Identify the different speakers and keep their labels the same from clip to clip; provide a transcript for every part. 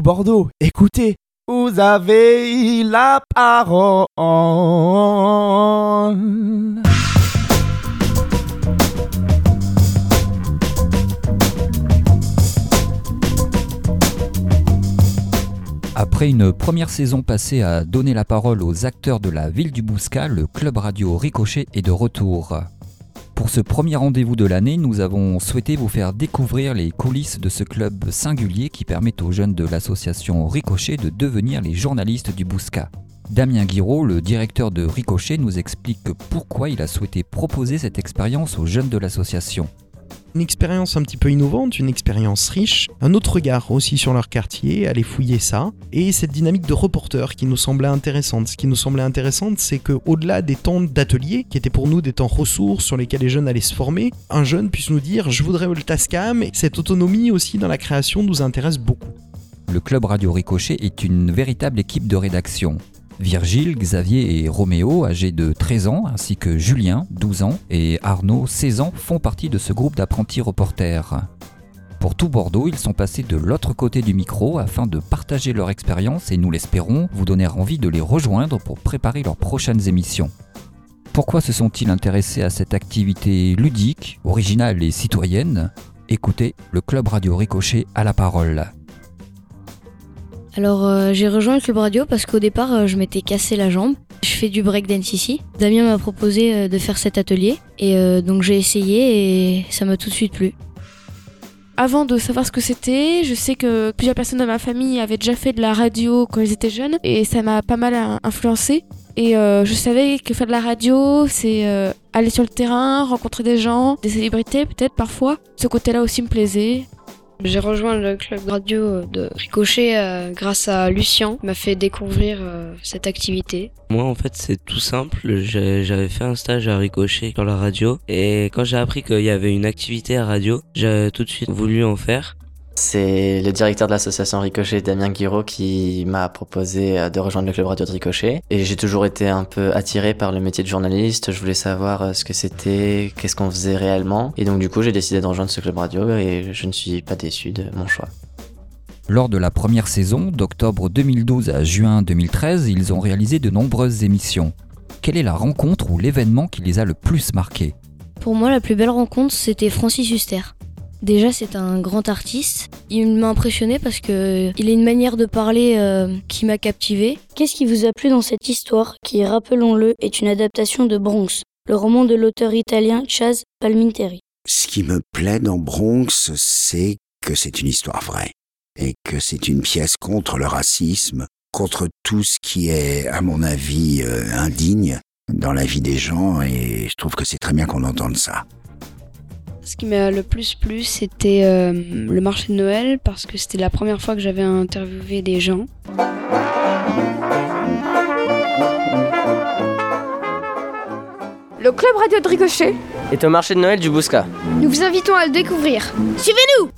Speaker 1: tout Bordeaux, écoutez, vous avez la parole.
Speaker 2: Après une première saison passée à donner la parole aux acteurs de la ville du Bouscat, le club radio Ricochet est de retour. Pour ce premier rendez-vous de l'année, nous avons souhaité vous faire découvrir les coulisses de ce club singulier qui permet aux jeunes de l'association Ricochet de devenir les journalistes du Bouscat. Damien Guiraud, le directeur de Ricochet, nous explique pourquoi il a souhaité proposer cette expérience aux jeunes de l'association
Speaker 3: une expérience un petit peu innovante, une expérience riche, un autre regard aussi sur leur quartier, aller fouiller ça, et cette dynamique de reporter qui nous semblait intéressante. Ce qui nous semblait intéressante, c'est que au-delà des temps d'atelier, qui étaient pour nous des temps ressources sur lesquels les jeunes allaient se former, un jeune puisse nous dire je voudrais le Tascam, et cette autonomie aussi dans la création nous intéresse beaucoup.
Speaker 2: Le club Radio Ricochet est une véritable équipe de rédaction. Virgile, Xavier et Roméo, âgés de 13 ans, ainsi que Julien, 12 ans, et Arnaud, 16 ans, font partie de ce groupe d'apprentis reporters. Pour tout Bordeaux, ils sont passés de l'autre côté du micro afin de partager leur expérience et nous l'espérons, vous donner envie de les rejoindre pour préparer leurs prochaines émissions. Pourquoi se sont-ils intéressés à cette activité ludique, originale et citoyenne? Écoutez, le Club Radio Ricochet à la parole.
Speaker 4: Alors euh, j'ai rejoint le club radio parce qu'au départ euh, je m'étais cassé la jambe. Je fais du breakdance ici. Damien m'a proposé euh, de faire cet atelier et donc j'ai essayé et ça m'a tout de suite plu.
Speaker 5: Avant de savoir ce que c'était, je sais que plusieurs personnes de ma famille avaient déjà fait de la radio quand ils étaient jeunes et ça m'a pas mal influencé. Et je savais que faire de la radio, c'est aller sur le terrain, rencontrer des gens, des célébrités peut-être parfois. Ce côté-là aussi me plaisait.
Speaker 6: J'ai rejoint le club radio de Ricochet euh, grâce à Lucien, qui m'a fait découvrir euh, cette activité.
Speaker 7: Moi en fait c'est tout simple, j'avais fait un stage à Ricochet dans la radio et quand j'ai appris qu'il y avait une activité à radio, j'ai tout de suite voulu en faire.
Speaker 8: C'est le directeur de l'association Ricochet, Damien Guiraud, qui m'a proposé euh, de rejoindre le club radio de Ricochet. Et j'ai toujours été un peu attiré par le métier de journaliste. Je voulais savoir euh, ce que c'était, qu'est-ce qu'on faisait réellement. Et donc du coup, j'ai décidé de rejoindre ce club radio et je ne suis pas déçu de mon choix.
Speaker 2: Lors de la première saison, d'octobre 2012 à juin 2013, ils ont réalisé de nombreuses émissions. Quelle est la rencontre ou l'événement qui les a le plus marqués?
Speaker 4: Pour moi, la plus belle rencontre, c'était Francis Huster. Déjà, c'est un grand artiste. Il m'a impressionné parce que il a une manière de parler euh, qui m'a captivé. Qu'est-ce qui vous a plu dans cette histoire qui, rappelons-le, est une adaptation de Bronx, le roman de l'auteur italien Chaz Palminteri?
Speaker 9: Ce qui me plaît dans Bronx, c'est que c'est une histoire vraie et que c'est une pièce contre le racisme, contre tout ce qui est, à mon avis, euh, indigne dans la vie des gens et je trouve que c'est très bien qu'on entende ça.
Speaker 6: Ce qui m'a le plus plu, c'était euh, le marché de Noël parce que c'était la première fois que j'avais interviewé des gens.
Speaker 5: Le club radio de Ricochet
Speaker 10: est au marché de Noël du Bouscat.
Speaker 11: Nous vous invitons à le découvrir. Suivez-nous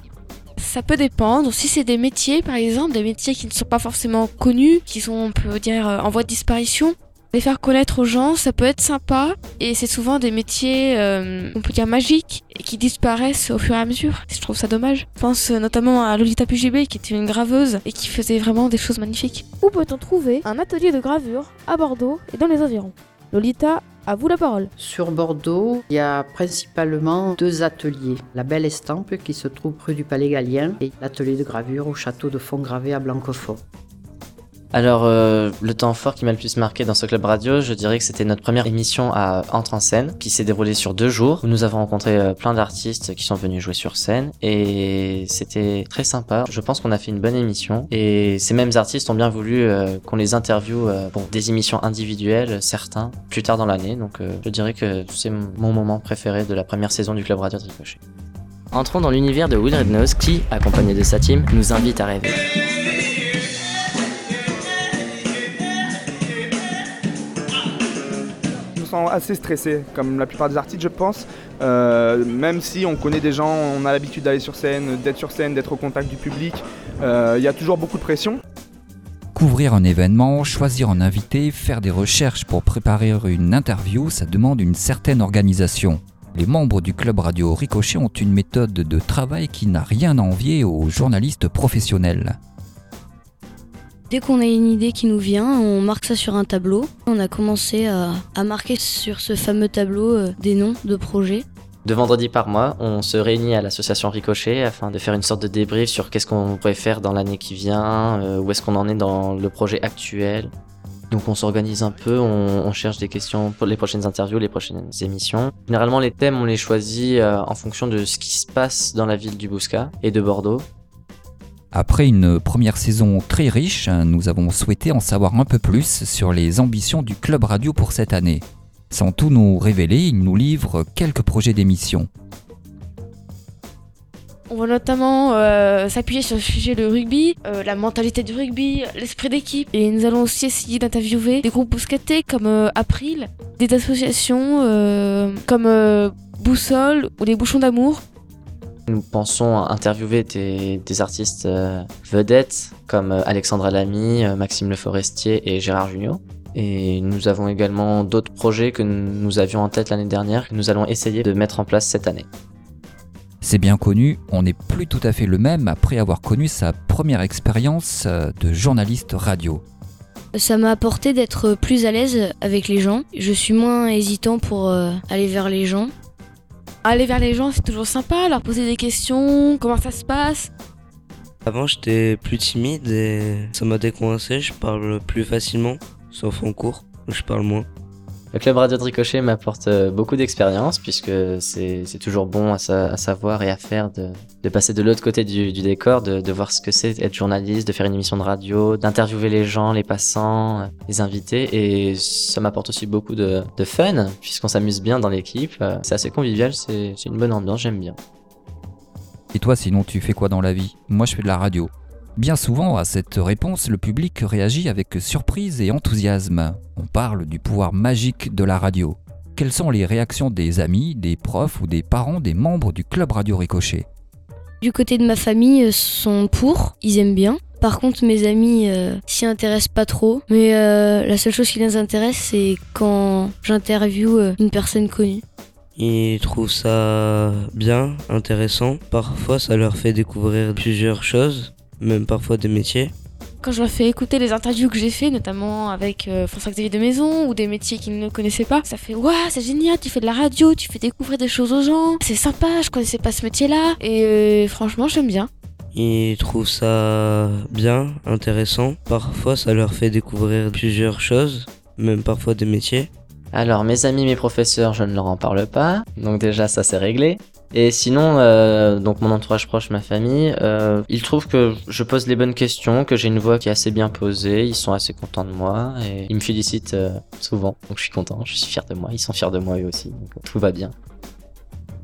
Speaker 5: ça peut dépendre. Si c'est des métiers, par exemple, des métiers qui ne sont pas forcément connus, qui sont, on peut dire, euh, en voie de disparition, les faire connaître aux gens, ça peut être sympa. Et c'est souvent des métiers, euh, on peut dire magiques, et qui disparaissent au fur et à mesure. Je trouve ça dommage. Je pense euh, notamment à Lolita Pugibé, qui était une graveuse et qui faisait vraiment des choses magnifiques.
Speaker 12: Où peut-on trouver un atelier de gravure à Bordeaux et dans les environs? Lolita, à vous la parole.
Speaker 13: Sur Bordeaux, il y a principalement deux ateliers. La Belle Estampe qui se trouve rue du Palais Gallien et l'atelier de gravure au château de Fontgravé à Blanquefort.
Speaker 8: Alors, euh, le temps fort qui m'a le plus marqué dans ce club radio, je dirais que c'était notre première émission à Entre en scène, qui s'est déroulée sur deux jours, où nous avons rencontré euh, plein d'artistes qui sont venus jouer sur scène, et c'était très sympa. Je pense qu'on a fait une bonne émission, et ces mêmes artistes ont bien voulu euh, qu'on les interviewe pour des émissions individuelles, certains, plus tard dans l'année, donc je dirais que c'est mon moment préféré de la première saison du club radio de Ricochet.
Speaker 10: Entrons dans l'univers de Will Rednose qui, accompagné de sa team, nous invite à rêver.
Speaker 14: Assez stressé, comme la plupart des artistes, je pense. Euh, même si on connaît des gens, on a l'habitude d'aller sur scène, d'être sur scène, d'être au contact du public, euh, il y a toujours beaucoup de pression.
Speaker 2: Couvrir un événement, choisir un invité, faire des recherches pour préparer une interview, ça demande une certaine organisation. Les membres du club radio Ricochet ont une méthode de travail qui n'a rien à envier aux journalistes professionnels.
Speaker 4: Dès qu'on a une idée qui nous vient, on marque ça sur un tableau. On a commencé à, à marquer sur ce fameux tableau euh, des noms de projets.
Speaker 8: De vendredi par mois, on se réunit à l'association Ricochet afin de faire une sorte de débrief sur qu'est-ce qu'on pourrait faire dans l'année qui vient, euh, où est-ce qu'on en est dans le projet actuel. Donc on s'organise un peu, on, on, cherche des questions pour les prochaines interviews, les prochaines émissions. Généralement les thèmes on les choisit euh, en fonction de ce qui se passe dans la ville du Bouscat et de Bordeaux.
Speaker 2: Après une première saison très riche, nous avons souhaité en savoir un peu plus sur les ambitions du Club Radio pour cette année. Sans tout nous révéler, il nous livre quelques projets d'émission.
Speaker 5: On va notamment euh, s'appuyer sur le sujet de rugby, euh, la mentalité du rugby, l'esprit d'équipe. Et nous allons aussi essayer d'interviewer des groupes bouscatés comme euh, April, des associations comme Boussole ou les Bouchons d'amour.
Speaker 8: Nous pensons interviewer des, des artistes euh, vedettes comme Alexandra Lamy, Maxime Le Forestier et Gérard Junior. Et nous avons également d'autres projets que nous avions en tête l'année dernière que nous allons essayer de mettre en place cette année.
Speaker 2: C'est bien connu, on n'est plus tout à fait le même après avoir connu sa première expérience de journaliste radio.
Speaker 4: Ça m'a apporté d'être plus à l'aise avec les gens. Je suis moins hésitant pour euh, aller vers les gens.
Speaker 5: Aller vers les gens, c'est toujours sympa, leur poser des questions, comment ça se passe.
Speaker 7: Avant, j'étais plus timide et ça m'a décoincé, je parle plus facilement, sauf en cours, je parle moins.
Speaker 8: Le club radio de Ricochet m'apporte beaucoup d'expérience puisque c'est toujours bon à, sa, à, savoir et à faire de, de passer de l'autre côté du, décor, de, voir ce que c'est être journaliste, de faire une émission de radio, d'interviewer les gens, les passants, les invités et ça m'apporte aussi beaucoup de, de fun puisqu'on s'amuse bien dans l'équipe. C'est assez convivial, c'est une bonne ambiance, j'aime bien.
Speaker 2: Et toi sinon tu fais quoi dans la vie? Moi je fais de la radio. Bien souvent, à cette réponse, le public réagit avec surprise et enthousiasme. On parle du pouvoir magique de la radio. Quelles sont les réactions des amis, des profs ou des parents des membres du club Radio Ricochet?
Speaker 4: Du côté de ma famille, sont pour, ils aiment bien. Par contre, mes amis euh, s'y intéressent pas trop. Mais euh, la seule chose qui les intéresse, c'est quand j'interviewe une personne connue.
Speaker 7: Ils trouvent ça bien, intéressant. Parfois, ça leur fait découvrir plusieurs choses même parfois des métiers.
Speaker 5: Quand je leur fais écouter les interviews que j'ai fait, notamment avec euh, François-Xavier de Maison ou des métiers qu'ils ne connaissaient pas, ça fait Waouh, c'est génial, tu fais de la radio, tu fais découvrir des choses aux gens, c'est sympa, je connaissais pas ce métier-là, et euh, franchement, j'aime bien.
Speaker 7: Ils trouvent ça bien, intéressant. Parfois, ça leur fait découvrir plusieurs choses, même parfois des métiers.
Speaker 8: Alors, mes amis, mes professeurs, je ne leur en parle pas, donc déjà, ça c'est réglé. Et sinon, euh, donc mon entourage proche, ma famille, euh, ils trouvent que je pose les bonnes questions, que j'ai une voix qui est assez bien posée, ils sont assez contents de moi et ils me félicitent euh, souvent. Donc je suis content, je suis fier de moi, ils sont fiers de moi eux aussi, donc tout va bien.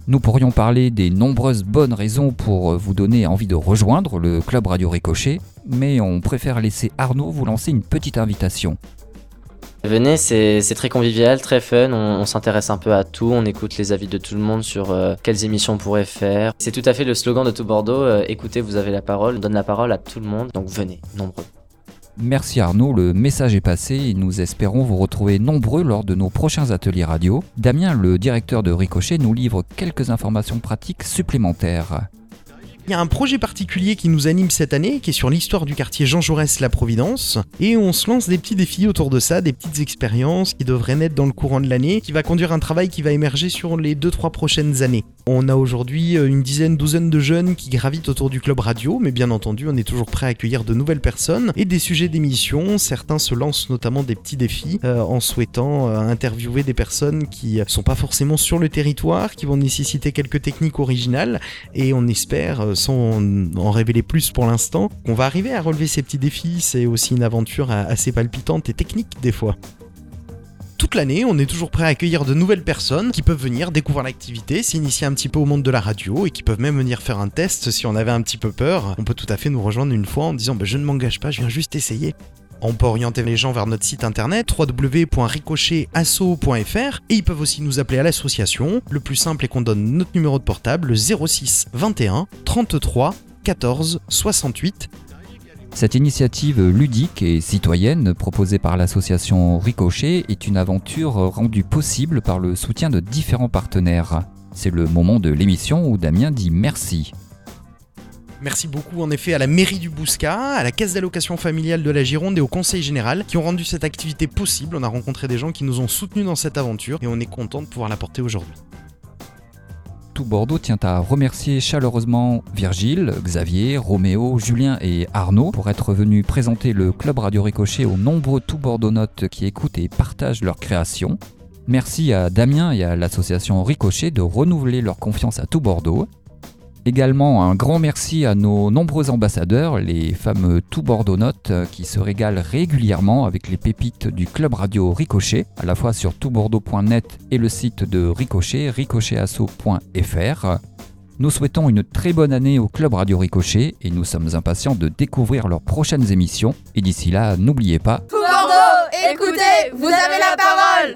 Speaker 2: Nous pourrions parler des nombreuses bonnes raisons pour vous donner envie de rejoindre le club Radio Ricochet, mais on préfère laisser Arnaud vous lancer une petite invitation.
Speaker 8: Venez, c'est très convivial, très fun, on, s'intéresse un peu à tout, on écoute les avis de tout le monde sur euh, quelles émissions on pourrait faire. C'est tout à fait le slogan de tout Bordeaux, euh, écoutez, vous avez la parole, on donne la parole à tout le monde, donc venez, nombreux.
Speaker 2: Merci Arnaud, le message est passé et nous espérons vous retrouver nombreux lors de nos prochains ateliers radio. Damien, le directeur de Ricochet, nous livre quelques informations pratiques supplémentaires.
Speaker 3: Il y a un projet particulier qui nous anime cette année, qui est sur l'histoire du quartier Jean Jaurès La Providence, et on se lance des petits défis autour de ça, des petites expériences qui devraient naître dans le courant de l'année, qui va conduire un travail qui va émerger sur les 2-3 prochaines années. On a aujourd'hui une dizaine, douzaine de jeunes qui gravitent autour du club radio, mais bien entendu, on est toujours prêt à accueillir de nouvelles personnes et des sujets d'émission. Certains se lancent notamment des petits défis euh, en souhaitant euh, interviewer des personnes qui sont pas forcément sur le territoire, qui vont nécessiter quelques techniques originales, et on espère euh, sans en révéler plus pour l'instant, qu'on va arriver à relever ces petits défis. C'est aussi une aventure assez palpitante et technique des fois. Toute l'année, on est toujours prêt à accueillir de nouvelles personnes qui peuvent venir découvrir l'activité, s'initier un petit peu au monde de la radio et qui peuvent même venir faire un test si on avait un petit peu peur. On peut tout à fait nous rejoindre une fois en disant bah, je ne m'engage pas, je viens juste essayer. On peut orienter les gens vers notre site internet www.ricochetasso.fr et ils peuvent aussi nous appeler à l'association. Le plus simple est qu'on donne notre numéro de portable 06 21 33 14 68.
Speaker 2: Cette initiative ludique et citoyenne proposée par l'association Ricochet est une aventure rendue possible par le soutien de différents partenaires. C'est le moment de l'émission où Damien dit merci.
Speaker 3: Merci beaucoup en effet à la mairie du Bouscat, à la caisse d'allocation familiale de la Gironde et au conseil général qui ont rendu cette activité possible. On a rencontré des gens qui nous ont soutenus dans cette aventure et on est content de pouvoir la porter aujourd'hui.
Speaker 2: Tout Bordeaux tient à remercier chaleureusement Virgile, Xavier, Roméo, Julien et Arnaud pour être venus présenter le Club Radio Ricochet aux nombreux Tout Bordeaux-Notes qui écoutent et partagent leur création. Merci à Damien et à l'association Ricochet de renouveler leur confiance à Tout Bordeaux. Également un grand merci à nos nombreux ambassadeurs, les fameux Tout Bordeaux Notes, qui se régalent régulièrement avec les pépites du club radio Ricochet, à la fois sur toutbordeaux.net et le site de Ricochet, ricochetasso.fr. Nous souhaitons une très bonne année au club radio Ricochet et nous sommes impatients de découvrir leurs prochaines émissions. Et d'ici là, n'oubliez pas...
Speaker 15: Tout Bordeaux, écoutez, vous avez la parole